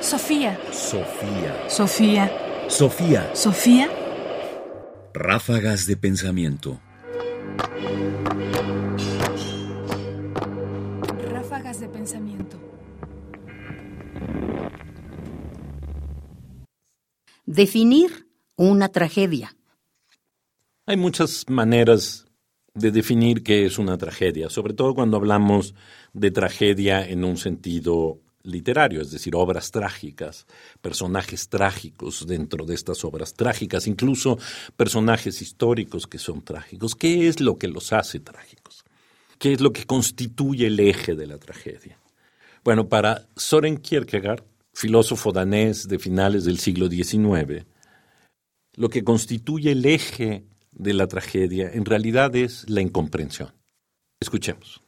Sofía. Sofía. Sofía. Sofía. Sofía. Ráfagas de pensamiento. Ráfagas de pensamiento. Definir una tragedia. Hay muchas maneras de definir qué es una tragedia, sobre todo cuando hablamos de tragedia en un sentido literario, es decir, obras trágicas, personajes trágicos dentro de estas obras trágicas, incluso personajes históricos que son trágicos. ¿Qué es lo que los hace trágicos? ¿Qué es lo que constituye el eje de la tragedia? Bueno, para Soren Kierkegaard, filósofo danés de finales del siglo XIX, lo que constituye el eje de la tragedia en realidad es la incomprensión. Escuchemos.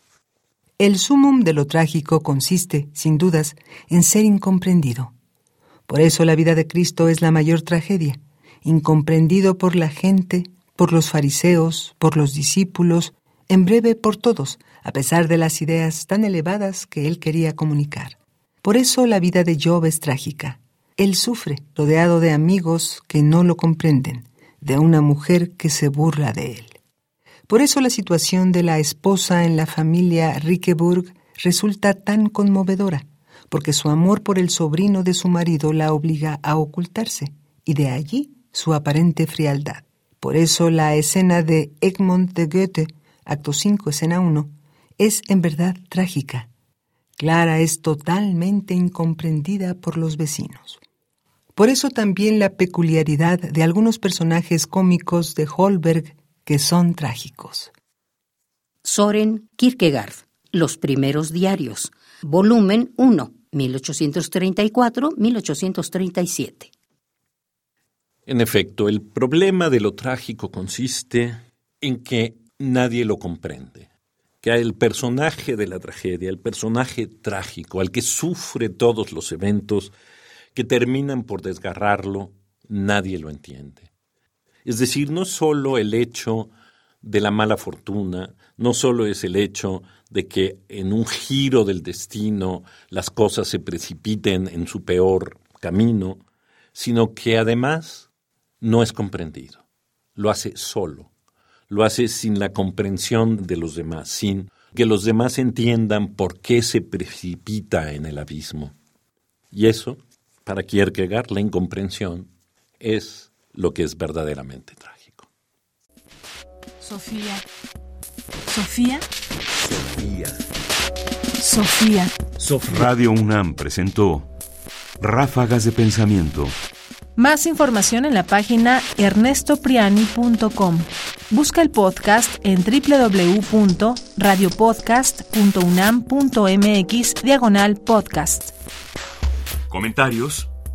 El sumum de lo trágico consiste, sin dudas, en ser incomprendido. Por eso la vida de Cristo es la mayor tragedia, incomprendido por la gente, por los fariseos, por los discípulos, en breve por todos, a pesar de las ideas tan elevadas que él quería comunicar. Por eso la vida de Job es trágica. Él sufre, rodeado de amigos que no lo comprenden, de una mujer que se burla de él. Por eso la situación de la esposa en la familia Rickeburg resulta tan conmovedora, porque su amor por el sobrino de su marido la obliga a ocultarse, y de allí su aparente frialdad. Por eso la escena de Egmont de Goethe, acto 5, escena 1, es en verdad trágica. Clara es totalmente incomprendida por los vecinos. Por eso también la peculiaridad de algunos personajes cómicos de Holberg que son trágicos. Soren Kierkegaard, Los primeros diarios, volumen 1, 1834-1837. En efecto, el problema de lo trágico consiste en que nadie lo comprende, que el personaje de la tragedia, el personaje trágico, al que sufre todos los eventos que terminan por desgarrarlo, nadie lo entiende. Es decir, no solo el hecho de la mala fortuna, no solo es el hecho de que en un giro del destino las cosas se precipiten en su peor camino, sino que además no es comprendido. Lo hace solo, lo hace sin la comprensión de los demás, sin que los demás entiendan por qué se precipita en el abismo. Y eso, para Kierkegaard, la incomprensión es lo que es verdaderamente trágico. Sofía. Sofía. Sofía. Sofía. Radio UNAM presentó Ráfagas de Pensamiento. Más información en la página ernestopriani.com. Busca el podcast en www.radiopodcast.unam.mx diagonal podcast. Comentarios: